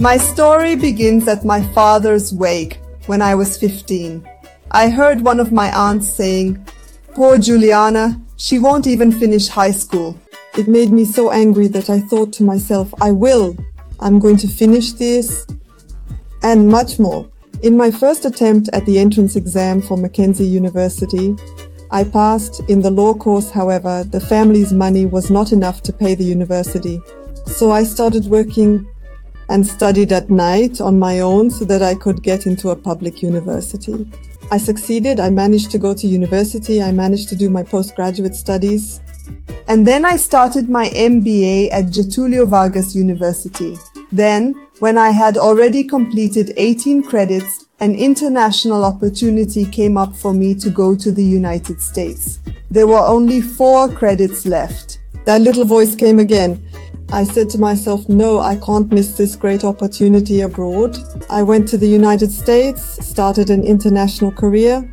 My story begins at my father's wake when I was 15. I heard one of my aunts saying, Poor Juliana, she won't even finish high school. It made me so angry that I thought to myself, I will. I'm going to finish this and much more. In my first attempt at the entrance exam for Mackenzie University, I passed. In the law course, however, the family's money was not enough to pay the university. So I started working and studied at night on my own so that I could get into a public university. I succeeded. I managed to go to university. I managed to do my postgraduate studies. And then I started my MBA at Getulio Vargas University. Then, when I had already completed 18 credits, an international opportunity came up for me to go to the United States. There were only four credits left. That little voice came again. I said to myself, no, I can't miss this great opportunity abroad. I went to the United States, started an international career,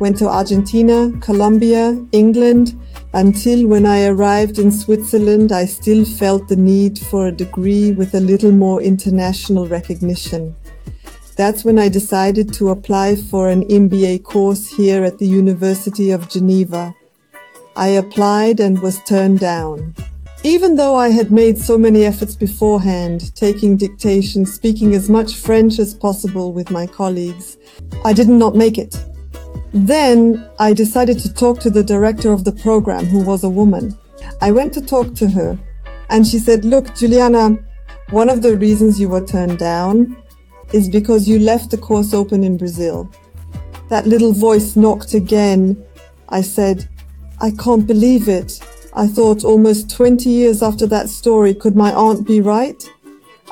went to Argentina, Colombia, England, until when I arrived in Switzerland, I still felt the need for a degree with a little more international recognition. That's when I decided to apply for an MBA course here at the University of Geneva. I applied and was turned down. Even though I had made so many efforts beforehand, taking dictation, speaking as much French as possible with my colleagues, I did not make it. Then I decided to talk to the director of the program, who was a woman. I went to talk to her and she said, look, Juliana, one of the reasons you were turned down is because you left the course open in Brazil. That little voice knocked again. I said, I can't believe it. I thought almost 20 years after that story, could my aunt be right?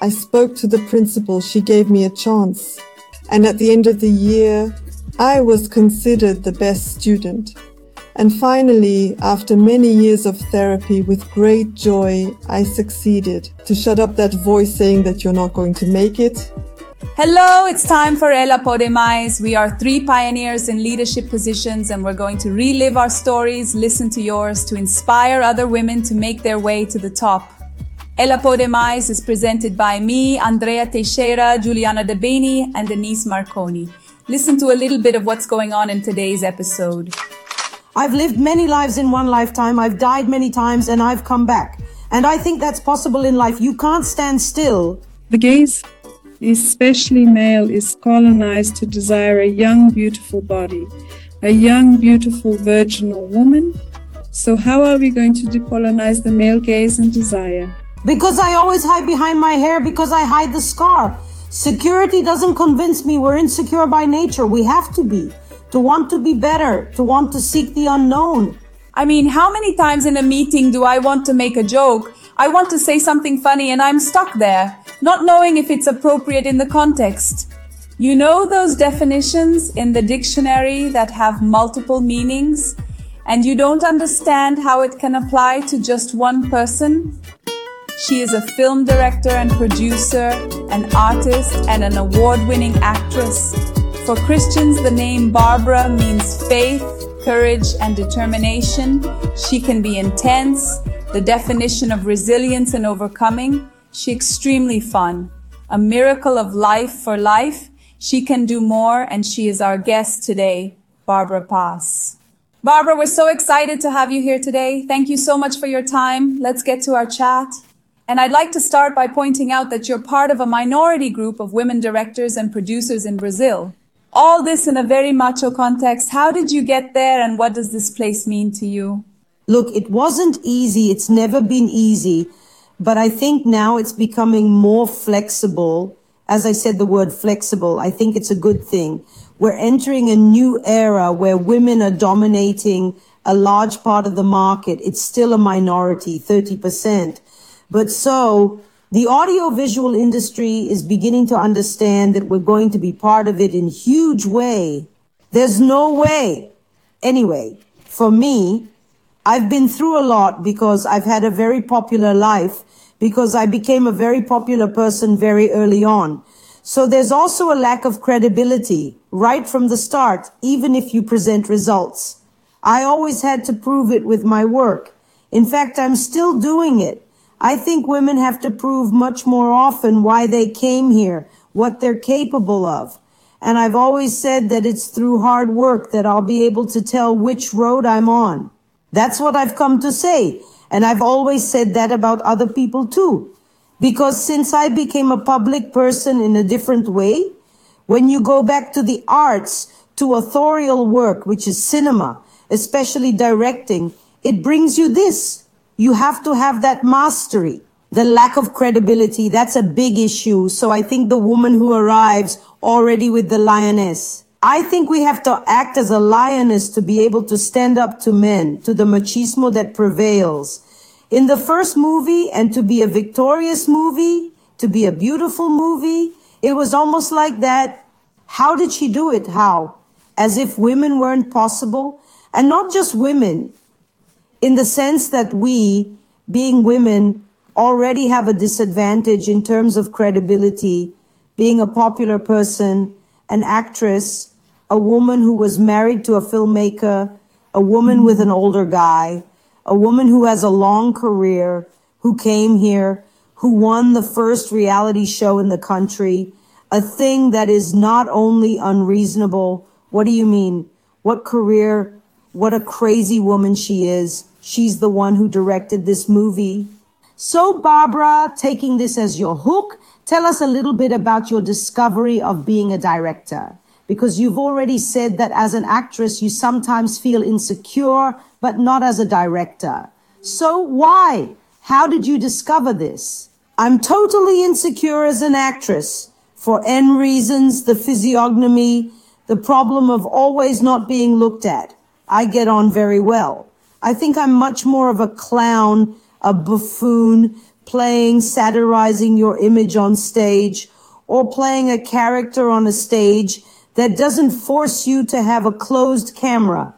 I spoke to the principal. She gave me a chance. And at the end of the year, I was considered the best student. And finally, after many years of therapy with great joy, I succeeded to shut up that voice saying that you're not going to make it. Hello, it's time for Ela Podemais. We are three pioneers in leadership positions and we're going to relive our stories, listen to yours, to inspire other women to make their way to the top. Ela Podemais is presented by me, Andrea Teixeira, Juliana De Beni, and Denise Marconi. Listen to a little bit of what's going on in today's episode. I've lived many lives in one lifetime. I've died many times and I've come back. And I think that's possible in life. You can't stand still. The gaze, especially male, is colonized to desire a young, beautiful body, a young, beautiful, virginal woman. So, how are we going to decolonize the male gaze and desire? Because I always hide behind my hair because I hide the scar. Security doesn't convince me we're insecure by nature. We have to be. To want to be better, to want to seek the unknown. I mean, how many times in a meeting do I want to make a joke? I want to say something funny and I'm stuck there, not knowing if it's appropriate in the context. You know those definitions in the dictionary that have multiple meanings and you don't understand how it can apply to just one person? She is a film director and producer, an artist, and an award winning actress. For Christians, the name Barbara means faith, courage, and determination. She can be intense, the definition of resilience and overcoming. She extremely fun, a miracle of life for life. She can do more, and she is our guest today, Barbara Paz. Barbara, we're so excited to have you here today. Thank you so much for your time. Let's get to our chat. And I'd like to start by pointing out that you're part of a minority group of women directors and producers in Brazil. All this in a very macho context. How did you get there and what does this place mean to you? Look, it wasn't easy. It's never been easy. But I think now it's becoming more flexible. As I said, the word flexible, I think it's a good thing. We're entering a new era where women are dominating a large part of the market. It's still a minority, 30%. But so the audiovisual industry is beginning to understand that we're going to be part of it in huge way. There's no way. Anyway, for me, I've been through a lot because I've had a very popular life because I became a very popular person very early on. So there's also a lack of credibility right from the start, even if you present results. I always had to prove it with my work. In fact, I'm still doing it. I think women have to prove much more often why they came here, what they're capable of. And I've always said that it's through hard work that I'll be able to tell which road I'm on. That's what I've come to say. And I've always said that about other people too. Because since I became a public person in a different way, when you go back to the arts, to authorial work, which is cinema, especially directing, it brings you this. You have to have that mastery. The lack of credibility, that's a big issue. So I think the woman who arrives already with the lioness. I think we have to act as a lioness to be able to stand up to men, to the machismo that prevails. In the first movie and to be a victorious movie, to be a beautiful movie, it was almost like that. How did she do it? How? As if women weren't possible. And not just women, in the sense that we, being women, already have a disadvantage in terms of credibility, being a popular person, an actress, a woman who was married to a filmmaker, a woman with an older guy, a woman who has a long career, who came here, who won the first reality show in the country, a thing that is not only unreasonable. What do you mean? What career? What a crazy woman she is. She's the one who directed this movie. So, Barbara, taking this as your hook, tell us a little bit about your discovery of being a director. Because you've already said that as an actress, you sometimes feel insecure, but not as a director. So why? How did you discover this? I'm totally insecure as an actress for N reasons, the physiognomy, the problem of always not being looked at. I get on very well. I think I'm much more of a clown a buffoon, playing, satirizing your image on stage, or playing a character on a stage that doesn't force you to have a closed camera.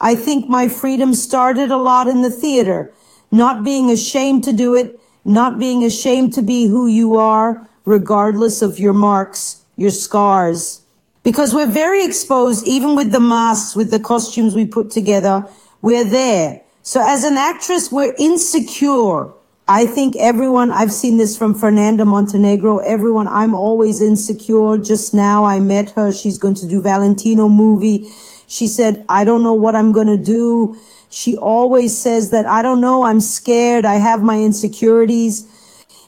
I think my freedom started a lot in the theater, not being ashamed to do it, not being ashamed to be who you are, regardless of your marks, your scars. Because we're very exposed, even with the masks, with the costumes we put together, we're there. So as an actress, we're insecure. I think everyone, I've seen this from Fernanda Montenegro, everyone, I'm always insecure. Just now I met her. She's going to do Valentino movie. She said, I don't know what I'm going to do. She always says that I don't know. I'm scared. I have my insecurities.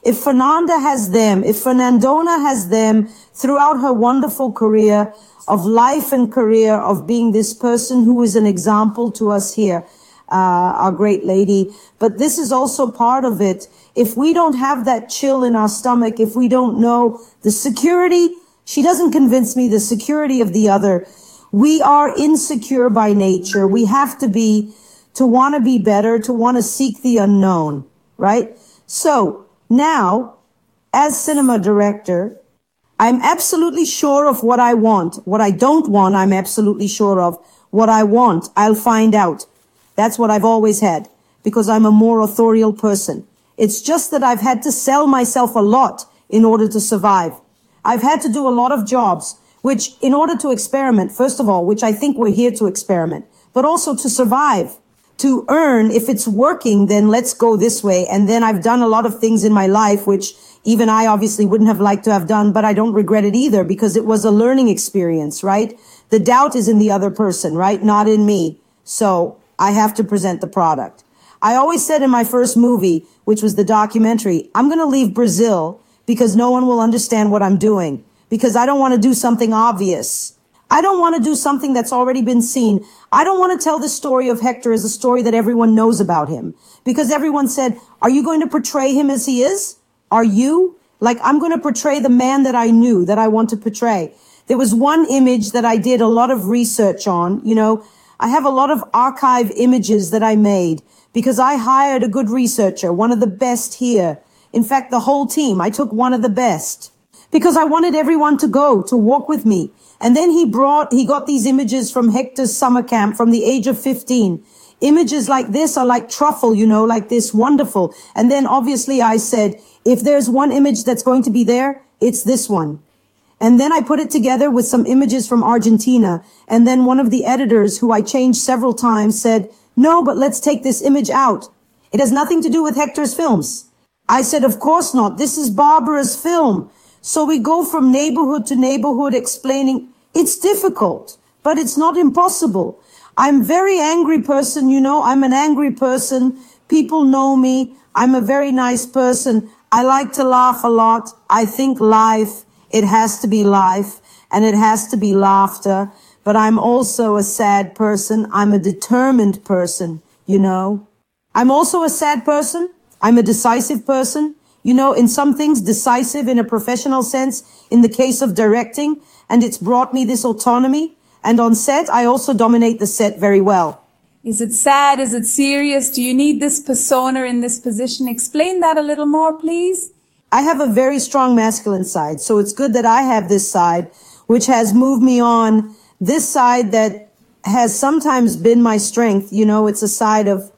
If Fernanda has them, if Fernandona has them throughout her wonderful career of life and career of being this person who is an example to us here, Uh, our great lady. But this is also part of it. If we don't have that chill in our stomach, if we don't know the security, she doesn't convince me the security of the other. We are insecure by nature. We have to be to want to be better, to want to seek the unknown, right? So now, as cinema director, I'm absolutely sure of what I want. What I don't want, I'm absolutely sure of. What I want, I'll find out. That's what I've always had because I'm a more authorial person. It's just that I've had to sell myself a lot in order to survive. I've had to do a lot of jobs, which in order to experiment, first of all, which I think we're here to experiment, but also to survive, to earn. If it's working, then let's go this way. And then I've done a lot of things in my life, which even I obviously wouldn't have liked to have done, but I don't regret it either because it was a learning experience, right? The doubt is in the other person, right? Not in me. So I have to present the product. I always said in my first movie, which was the documentary, I'm going to leave Brazil because no one will understand what I'm doing because I don't want to do something obvious. I don't want to do something that's already been seen. I don't want to tell the story of Hector as a story that everyone knows about him because everyone said, are you going to portray him as he is? Are you? Like, I'm going to portray the man that I knew that I want to portray. There was one image that I did a lot of research on, you know, I have a lot of archive images that I made because I hired a good researcher, one of the best here. In fact, the whole team, I took one of the best because I wanted everyone to go to walk with me. And then he brought, he got these images from Hector's summer camp from the age of 15. Images like this are like truffle, you know, like this wonderful. And then obviously I said, if there's one image that's going to be there, it's this one. And then I put it together with some images from Argentina. And then one of the editors who I changed several times said, no, but let's take this image out. It has nothing to do with Hector's films. I said, of course not. This is Barbara's film. So we go from neighborhood to neighborhood explaining it's difficult, but it's not impossible. I'm very angry person. You know, I'm an angry person. People know me. I'm a very nice person. I like to laugh a lot. I think life, it has to be life and it has to be laughter. But I'm also a sad person. I'm a determined person, you know. I'm also a sad person. I'm a decisive person. You know, in some things, decisive in a professional sense, in the case of directing, and it's brought me this autonomy. And on set, I also dominate the set very well. Is it sad? Is it serious? Do you need this persona in this position? Explain that a little more, please. I have a very strong masculine side, so it's good that I have this side, which has moved me on. This side that has sometimes been my strength. You know, it's a side of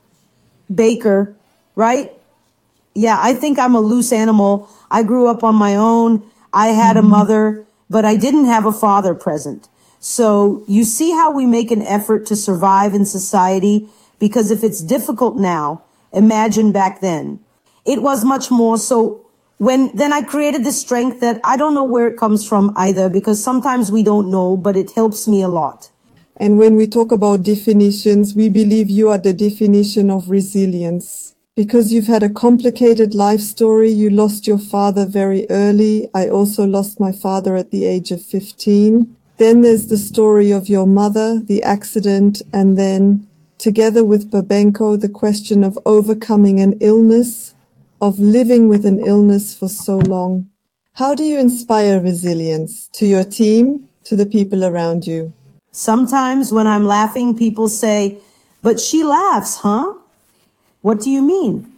Baker, right? Yeah, I think I'm a loose animal. I grew up on my own. I had a mm-hmm. mother, but I didn't have a father present. So you see how we make an effort to survive in society? Because if it's difficult now, imagine back then. It was much more. So when then I created this strength that I don't know where it comes from either, because sometimes we don't know, but it helps me a lot. And when we talk about definitions, we believe you are the definition of resilience. Because you've had a complicated life story, you lost your father very early. I also lost my father at the age of 15. Then there's the story of your mother, the accident, and then together with Babenko, the question of overcoming an illness, of living with an illness for so long. How do you inspire resilience to your team, to the people around you? Sometimes when I'm laughing, people say, but she laughs, huh? What do you mean?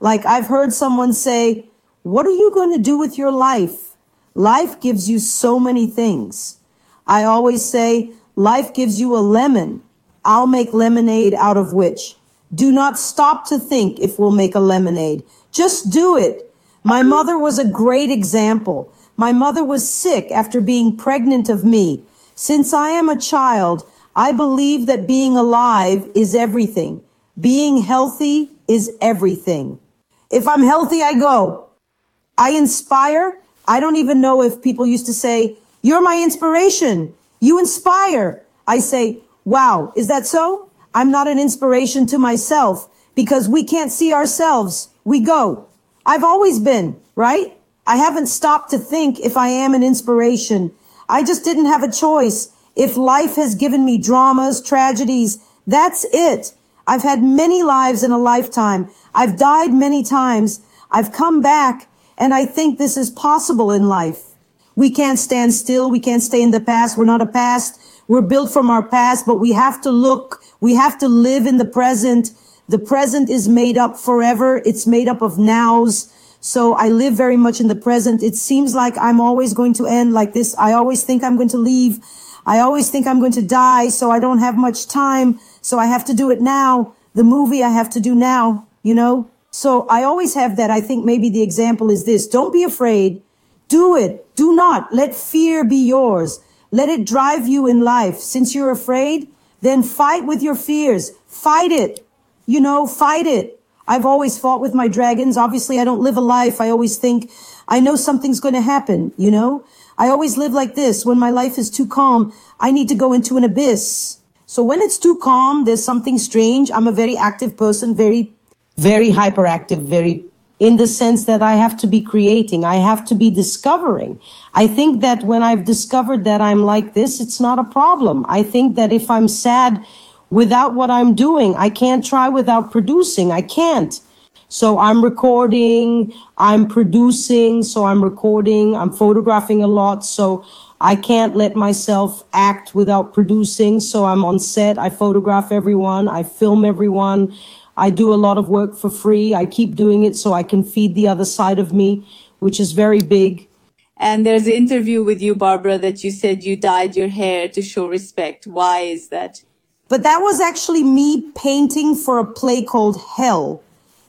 Like I've heard someone say, what are you going to do with your life? Life gives you so many things. I always say, life gives you a lemon. I'll make lemonade out of which. Do not stop to think if we'll make a lemonade. Just do it. My mm-hmm. mother was a great example. My mother was sick after being pregnant of me. Since I am a child, I believe that being alive is everything. Being healthy is everything. If I'm healthy, I go. I inspire. I don't even know if people used to say, you're my inspiration. You inspire. I say, wow, is that so? I'm not an inspiration to myself because we can't see ourselves. We go. I've always been, right? I haven't stopped to think if I am an inspiration. I just didn't have a choice. If life has given me dramas, tragedies, that's it. I've had many lives in a lifetime. I've died many times. I've come back and I think this is possible in life. We can't stand still. We can't stay in the past. We're not a past. We're built from our past, but we have to look. We have to live in the present. The present is made up forever. It's made up of nows. So I live very much in the present. It seems like I'm always going to end like this. I always think I'm going to leave. I always think I'm going to die. So I don't have much time. So I have to do it now. The movie I have to do now, you know? So I always have that. I think maybe the example is this. Don't be afraid. Do it. Do not let fear be yours. Let it drive you in life. Since you're afraid, then fight with your fears. Fight it. You know, fight it. I've always fought with my dragons. Obviously, I don't live a life. I always think I know something's going to happen. You know, I always live like this. When my life is too calm, I need to go into an abyss. So when it's too calm, there's something strange. I'm a very active person, very, very hyperactive, very in the sense that I have to be creating. I have to be discovering. I think that when I've discovered that I'm like this, it's not a problem. I think that if I'm sad without what I'm doing, I can't try without producing. I can't. So I'm recording, I'm producing, so I'm recording, I'm photographing a lot. So I can't let myself act without producing. So I'm on set, I photograph everyone, I film everyone. I do a lot of work for free. I keep doing it so I can feed the other side of me, which is very big. And there's an interview with you, Barbara, that you said you dyed your hair to show respect. Why is that? But that was actually me painting for a play called Hell.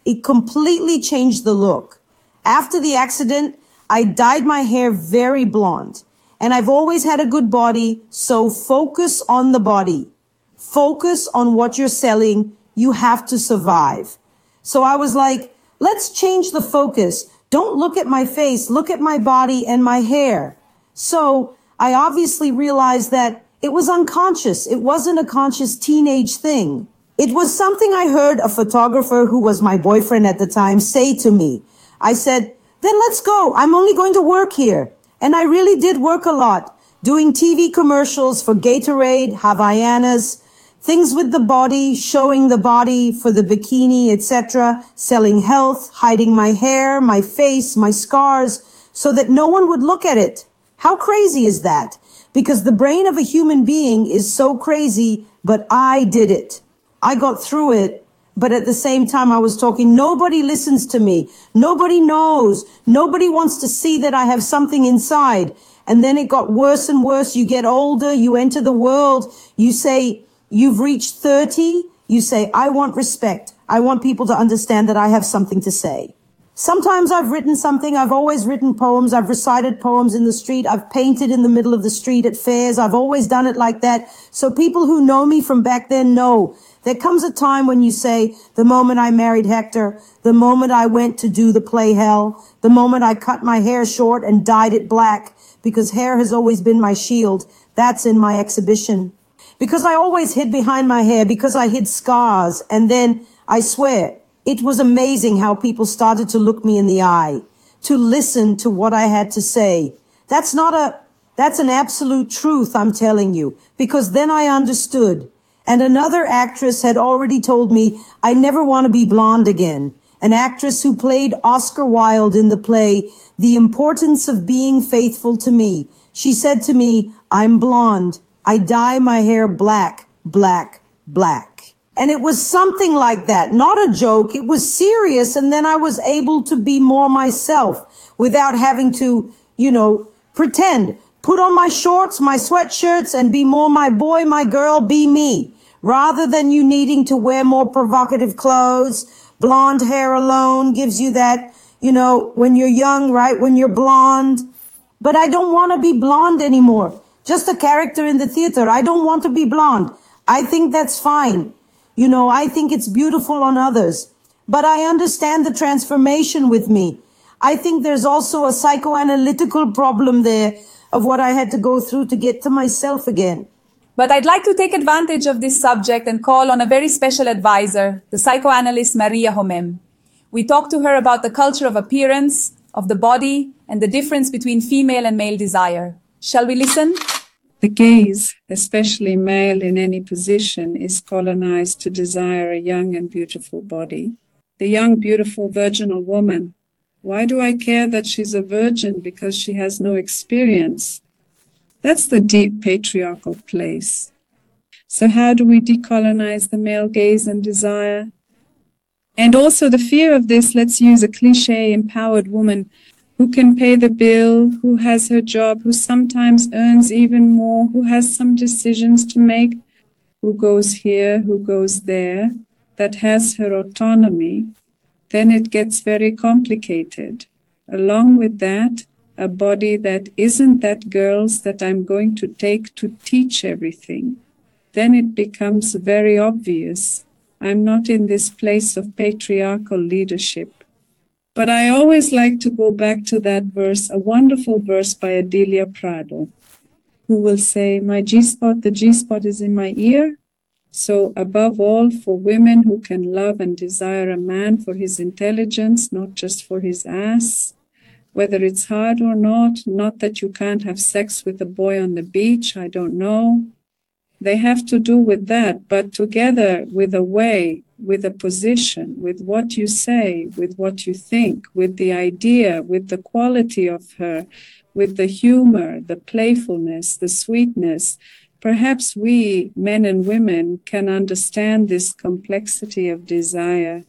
It completely changed the look. After the accident, I dyed my hair very blonde. And I've always had a good body, so focus on the body. Focus on what you're selling you have to survive. So I was like, Let's change the focus. Don't look at my face. Look at my body and my hair. So I obviously realized that it was unconscious. It wasn't a conscious teenage thing. It was something I heard a photographer who was my boyfriend at the time say to me. I said, then let's go. I'm only going to work here. And I really did work a lot doing TV commercials for Gatorade, Havaianas, things with the body, showing the body for the bikini, etc., selling health, hiding my hair, my face, my scars, so that no one would look at it. How crazy is that? Because the brain of a human being is so crazy, but I did it. I got through it, but at the same time I was talking, nobody listens to me. Nobody knows. Nobody wants to see that I have something inside. And then it got worse and worse. You get older, you enter the world, you say, you've reached 30, you say, I want respect. I want people to understand that I have something to say. Sometimes I've written something. I've always written poems. I've recited poems in the street. I've painted in the middle of the street at fairs. I've always done it like that. So people who know me from back then know there comes a time when you say, the moment I married Hector, the moment I went to do the play hell, the moment I cut my hair short and dyed it black, because hair has always been my shield. That's in my exhibition. Because I always hid behind my hair, because I hid scars. And then I swear, it was amazing how people started to look me in the eye, to listen to what I had to say. That's not a, that's an absolute truth, I'm telling you, because then I understood. And another actress had already told me, I never want to be blonde again. An actress who played Oscar Wilde in the play, The Importance of Being Faithful to Me. She said to me, I'm blonde. I dye my hair black, black, black. And it was something like that, not a joke. It was serious. And then I was able to be more myself without having to, you know, pretend, put on my shorts, my sweatshirts and be more my boy, my girl, be me rather than you needing to wear more provocative clothes. Blonde hair alone gives you that, you know, when you're young, right? When you're blonde. But I don't want to be blonde anymore. Just a character in the theater. I don't want to be blonde. I think that's fine. You know, I think it's beautiful on others. But I understand the transformation with me. I think there's also a psychoanalytical problem there of what I had to go through to get to myself again. But I'd like to take advantage of this subject and call on a very special advisor, the psychoanalyst Maria Homem. We talked to her about the culture of appearance, of the body, and the difference between female and male desire. Shall we listen? The gaze, especially male in any position, is colonized to desire a young and beautiful body. The young, beautiful, virginal woman. Why do I care that she's a virgin? Because she has no experience. That's the deep patriarchal place. So how do we decolonize the male gaze and desire? And also the fear of this, let's use a cliche empowered woman who can pay the bill, who has her job, who sometimes earns even more, who has some decisions to make, who goes here, who goes there, that has her autonomy, then it gets very complicated. Along with that, a body that isn't that girl's that I'm going to take to teach everything, then it becomes very obvious. I'm not in this place of patriarchal leadership. But I always like to go back to that verse, a wonderful verse by Adelia Prado, who will say, My G spot, the G spot is in my ear. So, above all, for women who can love and desire a man for his intelligence, not just for his ass, whether it's hard or not, not that you can't have sex with a boy on the beach, I don't know. They have to do with that, but together with a way, with a position, with what you say, with what you think, with the idea, with the quality of her, with the humor, the playfulness, the sweetness, perhaps we, men and women, can understand this complexity of desire.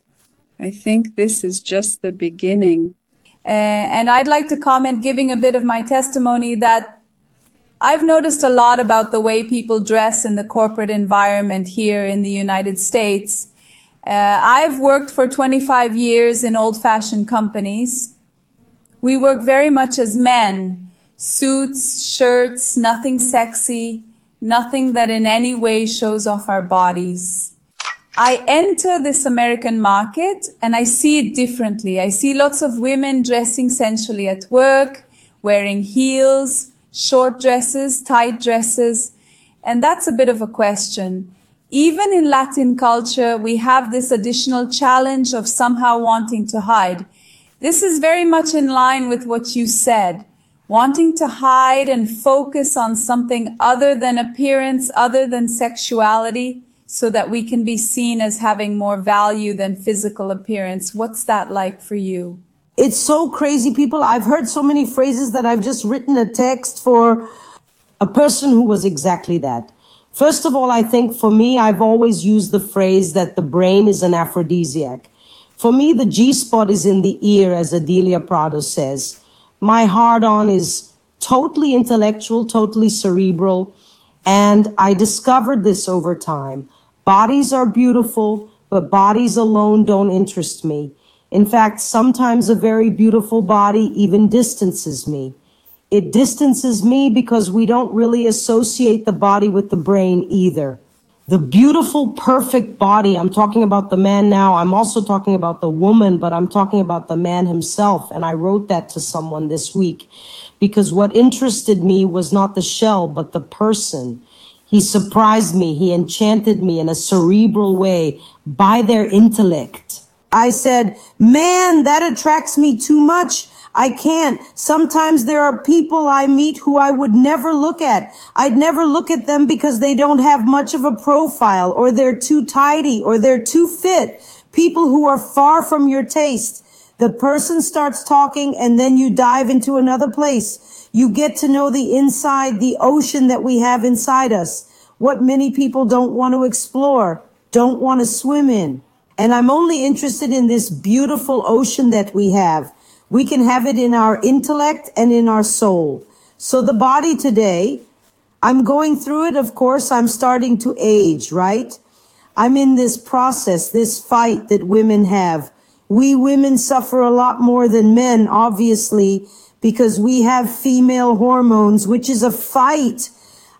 I think this is just the beginning uh, and I'd like to comment, giving a bit of my testimony, that I've noticed a lot about the way people dress in the corporate environment here in the United States. Uh, I've worked for 25 years in old fashioned companies. We work very much as men. Suits, shirts, nothing sexy, nothing that in any way shows off our bodies. I enter this American market and I see it differently. I see lots of women dressing sensually at work, wearing heels, short dresses, tight dresses. And that's a bit of a question. Even in Latin culture, we have this additional challenge of somehow wanting to hide. This is very much in line with what you said. Wanting to hide and focus on something other than appearance, other than sexuality so that we can be seen as having more value than physical appearance. What's that like for you? It's so crazy, people. I've heard so many phrases that I've just written a text for a person who was exactly that. First of all, I think for me, I've always used the phrase that the brain is an aphrodisiac. For me, the G spot is in the ear, as Adelia Prado says. My hard on is totally intellectual, totally cerebral. And I discovered this over time. Bodies are beautiful, but bodies alone don't interest me. In fact, sometimes a very beautiful body even distances me. It distances me because we don't really associate the body with the brain either. The beautiful, perfect body, I'm talking about the man now. I'm also talking about the woman, but I'm talking about the man himself. And I wrote that to someone this week because what interested me was not the shell, but the person. He surprised me. He enchanted me in a cerebral way by their intellect. I said, man, that attracts me too much. I can't. Sometimes there are people I meet who I would never look at. I'd never look at them because they don't have much of a profile or they're too tidy or they're too fit. People who are far from your taste. The person starts talking and then you dive into another place. You get to know the inside, the ocean that we have inside us. What many people don't want to explore, don't want to swim in. And I'm only interested in this beautiful ocean that we have. We can have it in our intellect and in our soul. So the body today, I'm going through it. Of course, I'm starting to age, right? I'm in this process, this fight that women have. We women suffer a lot more than men, obviously, because we have female hormones, which is a fight.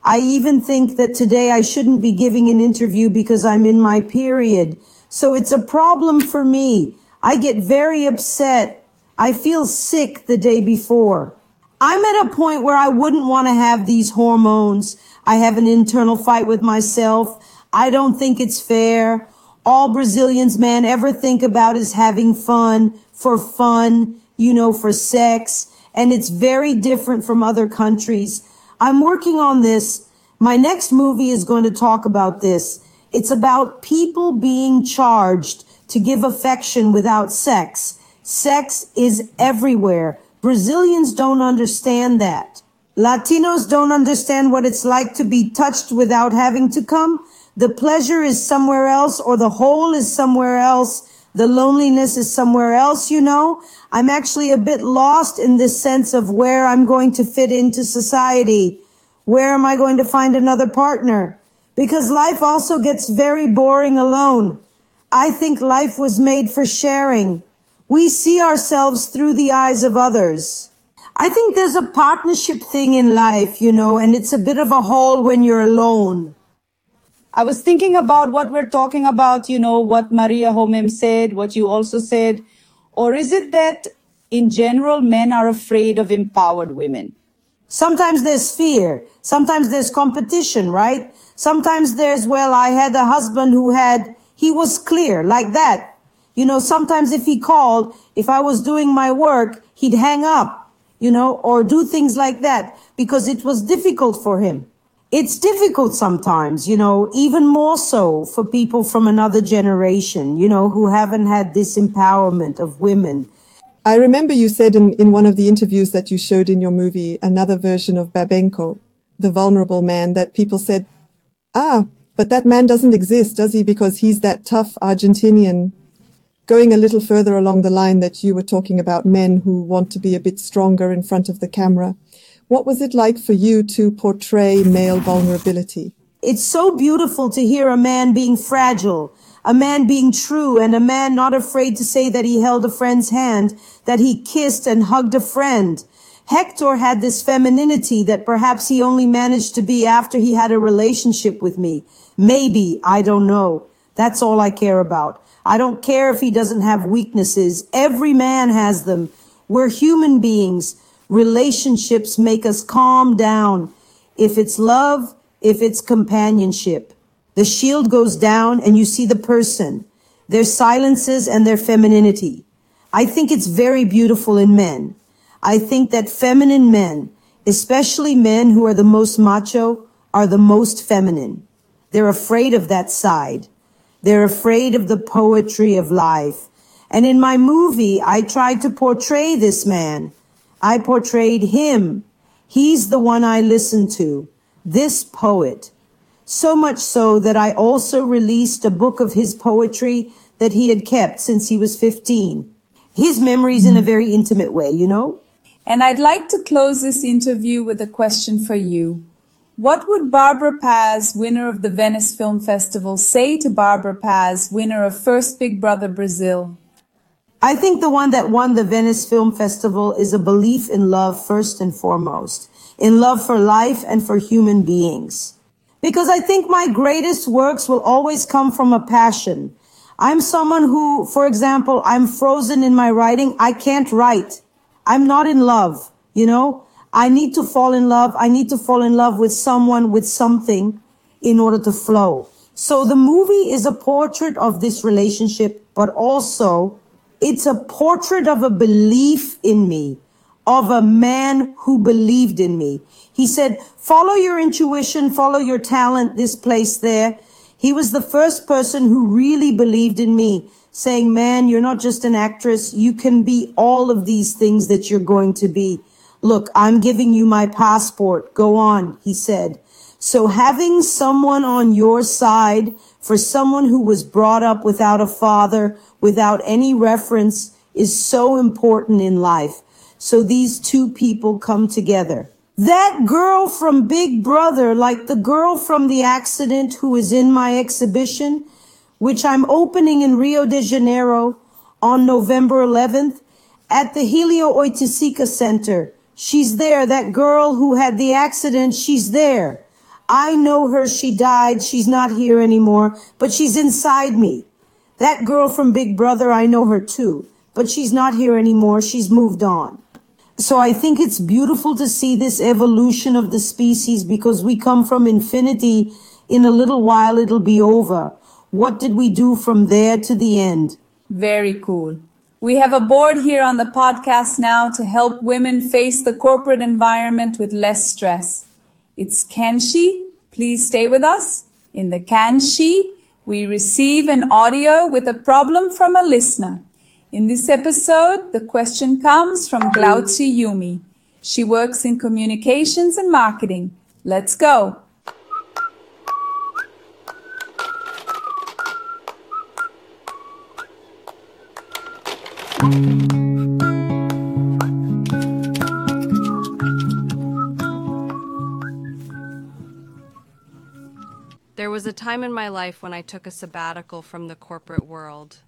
I even think that today I shouldn't be giving an interview because I'm in my period. So it's a problem for me. I get very upset. I feel sick the day before. I'm at a point where I wouldn't want to have these hormones. I have an internal fight with myself. I don't think it's fair. All Brazilians, man, ever think about is having fun for fun, you know, for sex and it's very different from other countries. I'm working on this. My next movie is going to talk about this. It's about people being charged to give affection without sex. Sex is everywhere. Brazilians don't understand that. Latinos don't understand what it's like to be touched without having to come. The pleasure is somewhere else or the hole is somewhere else. The loneliness is somewhere else, you know. I'm actually a bit lost in this sense of where I'm going to fit into society. Where am I going to find another partner? Because life also gets very boring alone. I think life was made for sharing. We see ourselves through the eyes of others. I think there's a partnership thing in life, you know, and it's a bit of a hole when you're alone. I was thinking about what we're talking about, you know, what Maria Homem said, what you also said. Or is it that in general, men are afraid of empowered women? Sometimes there's fear. Sometimes there's competition, right? Sometimes there's, well, I had a husband who had, he was clear like that. You know, sometimes if he called, if I was doing my work, he'd hang up, you know, or do things like that because it was difficult for him it's difficult sometimes, you know, even more so for people from another generation, you know, who haven't had this empowerment of women. I remember you said in, in one of the interviews that you showed in your movie, another version of Babenko, the vulnerable man, that people said, ah, but that man doesn't exist, does he? Because he's that tough Argentinian. Going a little further along the line that you were talking about men who want to be a bit stronger in front of the camera. What was it like for you to portray male vulnerability? It's so beautiful to hear a man being fragile, a man being true, and a man not afraid to say that he held a friend's hand, that he kissed and hugged a friend. Hector had this femininity that perhaps he only managed to be after he had a relationship with me. Maybe, I don't know. That's all I care about. I don't care if he doesn't have weaknesses. Every man has them. We're human beings. Relationships make us calm down. If it's love, if it's companionship, the shield goes down and you see the person, their silences and their femininity. I think it's very beautiful in men. I think that feminine men, especially men who are the most macho, are the most feminine. They're afraid of that side. They're afraid of the poetry of life. And in my movie, I tried to portray this man. I portrayed him. He's the one I listen to, this poet. So much so that I also released a book of his poetry that he had kept since he was 15. His memories in a very intimate way, you know? And I'd like to close this interview with a question for you. What would Barbara Paz, winner of the Venice Film Festival, say to Barbara Paz, winner of First Big Brother Brazil? I think the one that won the Venice Film Festival is a belief in love first and foremost, in love for life and for human beings. Because I think my greatest works will always come from a passion. I'm someone who, for example, I'm frozen in my writing. I can't write. I'm not in love, you know? I need to fall in love. I need to fall in love with someone, with something in order to flow. So the movie is a portrait of this relationship, but also it's a portrait of a belief in me, of a man who believed in me. He said, follow your intuition, follow your talent, this place there. He was the first person who really believed in me, saying, man, you're not just an actress. You can be all of these things that you're going to be. Look, I'm giving you my passport. Go on, he said. So having someone on your side for someone who was brought up without a father, without any reference is so important in life. So these two people come together. That girl from Big Brother, like the girl from the accident who is in my exhibition, which I'm opening in Rio de Janeiro on November 11th at the Helio Oiticica Center. She's there. That girl who had the accident, she's there. I know her. She died. She's not here anymore, but she's inside me. That girl from Big Brother, I know her too, but she's not here anymore. She's moved on. So I think it's beautiful to see this evolution of the species because we come from infinity. In a little while, it'll be over. What did we do from there to the end? Very cool. We have a board here on the podcast now to help women face the corporate environment with less stress. It's Can She? Please stay with us. In the Can She, we receive an audio with a problem from a listener. In this episode, the question comes from Glauci Yumi. She works in communications and marketing. Let's go. There was a time in my life when I took a sabbatical from the corporate world.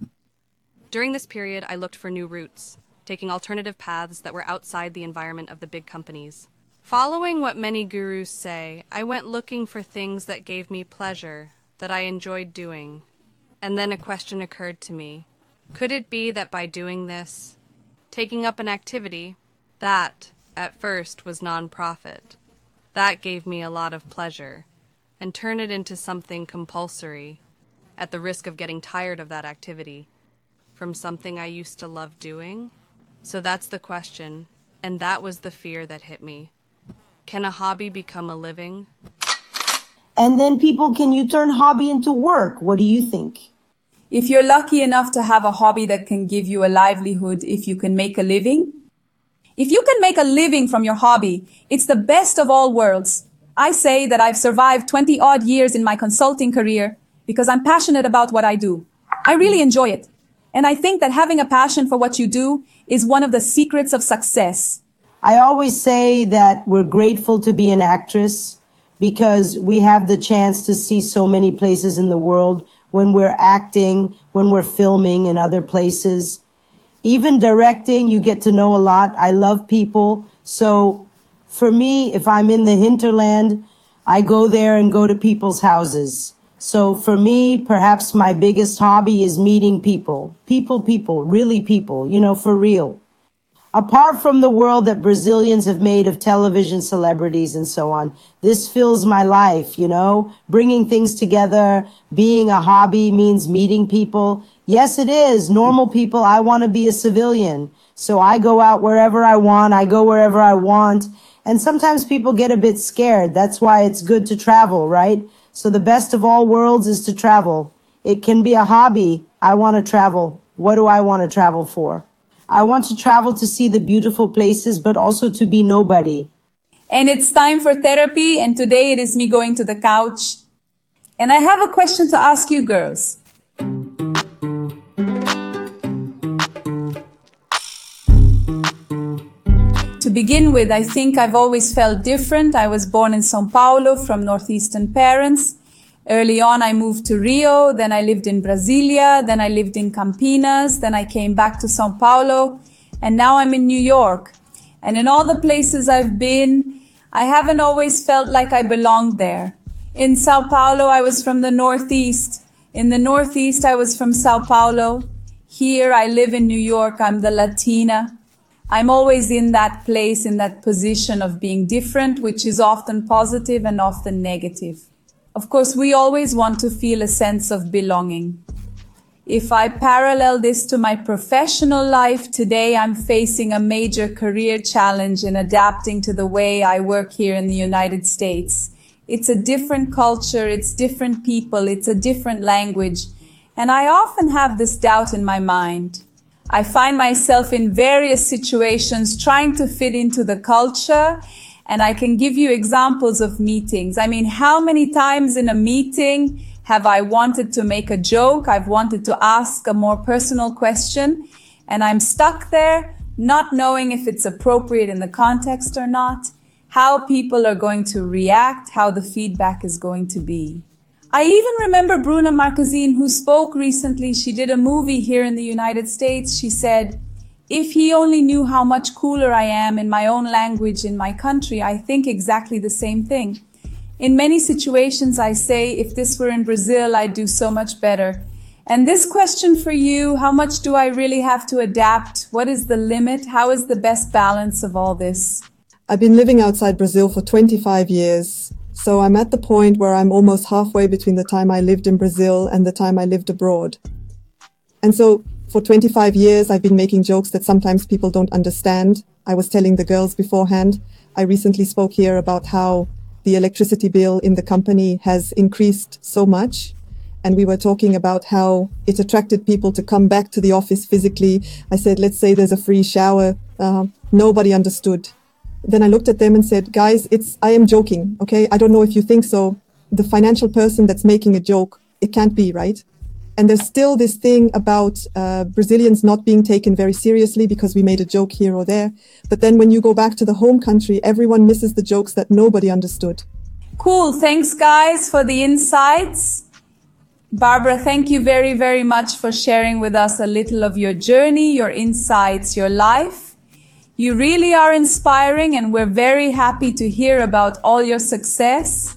During this period, I looked for new routes, taking alternative paths that were outside the environment of the big companies. Following what many gurus say, I went looking for things that gave me pleasure, that I enjoyed doing. And then a question occurred to me. Could it be that by doing this, taking up an activity, that, at first, was non-profit, that gave me a lot of pleasure, and turn it into something compulsory, at the risk of getting tired of that activity, from something I used to love doing? So that's the question, and that was the fear that hit me. Can a hobby become a living? And then people, can you turn hobby into work? What do you think? If you're lucky enough to have a hobby that can give you a livelihood, if you can make a living, if you can make a living from your hobby, it's the best of all worlds. I say that I've survived 20 odd years in my consulting career because I'm passionate about what I do. I really enjoy it. And I think that having a passion for what you do is one of the secrets of success. I always say that we're grateful to be an actress because we have the chance to see so many places in the world when we're acting, when we're filming in other places. Even directing, you get to know a lot. I love people. So for me, if I'm in the hinterland, I go there and go to people's houses So for me, perhaps my biggest hobby is meeting people, people, people, really people, you know, for real. Apart from the world that Brazilians have made of television celebrities and so on, this fills my life, you know, bringing things together, being a hobby means meeting people. Yes, it is. Normal people, I want to be a civilian. So I go out wherever I want. I go wherever I want. And sometimes people get a bit scared. That's why it's good to travel, right? So the best of all worlds is to travel. It can be a hobby. I want to travel. What do I want to travel for? I want to travel to see the beautiful places, but also to be nobody. And it's time for therapy. And today it is me going to the couch. And I have a question to ask you girls. Begin with, I think I've always felt different. I was born in Sao Paulo from Northeastern parents. Early on, I moved to Rio, then I lived in Brasilia, then I lived in Campinas, then I came back to Sao Paulo, and now I'm in New York. And in all the places I've been, I haven't always felt like I belonged there. In Sao Paulo, I was from the Northeast. In the Northeast, I was from Sao Paulo. Here, I live in New York. I'm the Latina. I'm always in that place, in that position of being different, which is often positive and often negative. Of course, we always want to feel a sense of belonging. If I parallel this to my professional life, today I'm facing a major career challenge in adapting to the way I work here in the United States. It's a different culture, it's different people, it's a different language, and I often have this doubt in my mind. I find myself in various situations trying to fit into the culture. And I can give you examples of meetings. I mean, how many times in a meeting have I wanted to make a joke? I've wanted to ask a more personal question and I'm stuck there not knowing if it's appropriate in the context or not, how people are going to react, how the feedback is going to be. I even remember Bruna Marquezine, who spoke recently. She did a movie here in the United States. She said, if he only knew how much cooler I am in my own language in my country, I think exactly the same thing. In many situations, I say, if this were in Brazil, I'd do so much better. And this question for you, how much do I really have to adapt? What is the limit? How is the best balance of all this? I've been living outside Brazil for 25 years. So I'm at the point where I'm almost halfway between the time I lived in Brazil and the time I lived abroad. And so for 25 years, I've been making jokes that sometimes people don't understand. I was telling the girls beforehand. I recently spoke here about how the electricity bill in the company has increased so much. And we were talking about how it attracted people to come back to the office physically. I said, let's say there's a free shower. Uh, nobody understood then I looked at them and said, guys, it's, I am joking. Okay. I don't know if you think so. The financial person that's making a joke, it can't be right. And there's still this thing about uh, Brazilians not being taken very seriously because we made a joke here or there. But then when you go back to the home country, everyone misses the jokes that nobody understood. Cool. Thanks, guys, for the insights. Barbara, thank you very, very much for sharing with us a little of your journey, your insights, your life. You really are inspiring and we're very happy to hear about all your success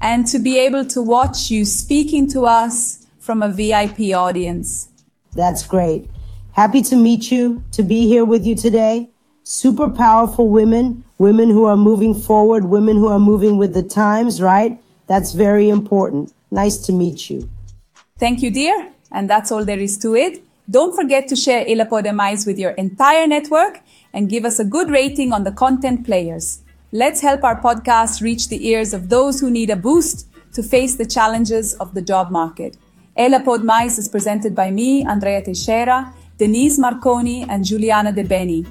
and to be able to watch you speaking to us from a VIP audience. That's great. Happy to meet you, to be here with you today. Super powerful women, women who are moving forward, women who are moving with the times, right? That's very important. Nice to meet you. Thank you, dear. And that's all there is to it. Don't forget to share Ela Pode Mais with your entire network and give us a good rating on the content players. Let's help our podcast reach the ears of those who need a boost to face the challenges of the job market. Ela Pode Mais is presented by me, Andrea Teixeira, Denise Marconi, and Juliana De Beni.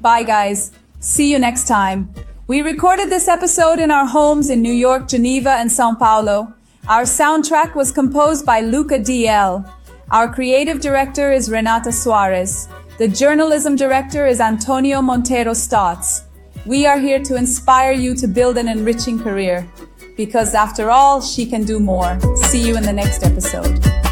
Bye, guys. See you next time. We recorded this episode in our homes in New York, Geneva, and Sao Paulo. Our soundtrack was composed by Luca DL. Our creative director is Renata Suarez. The journalism director is Antonio Montero Stotts. We are here to inspire you to build an enriching career because after all, she can do more. See you in the next episode.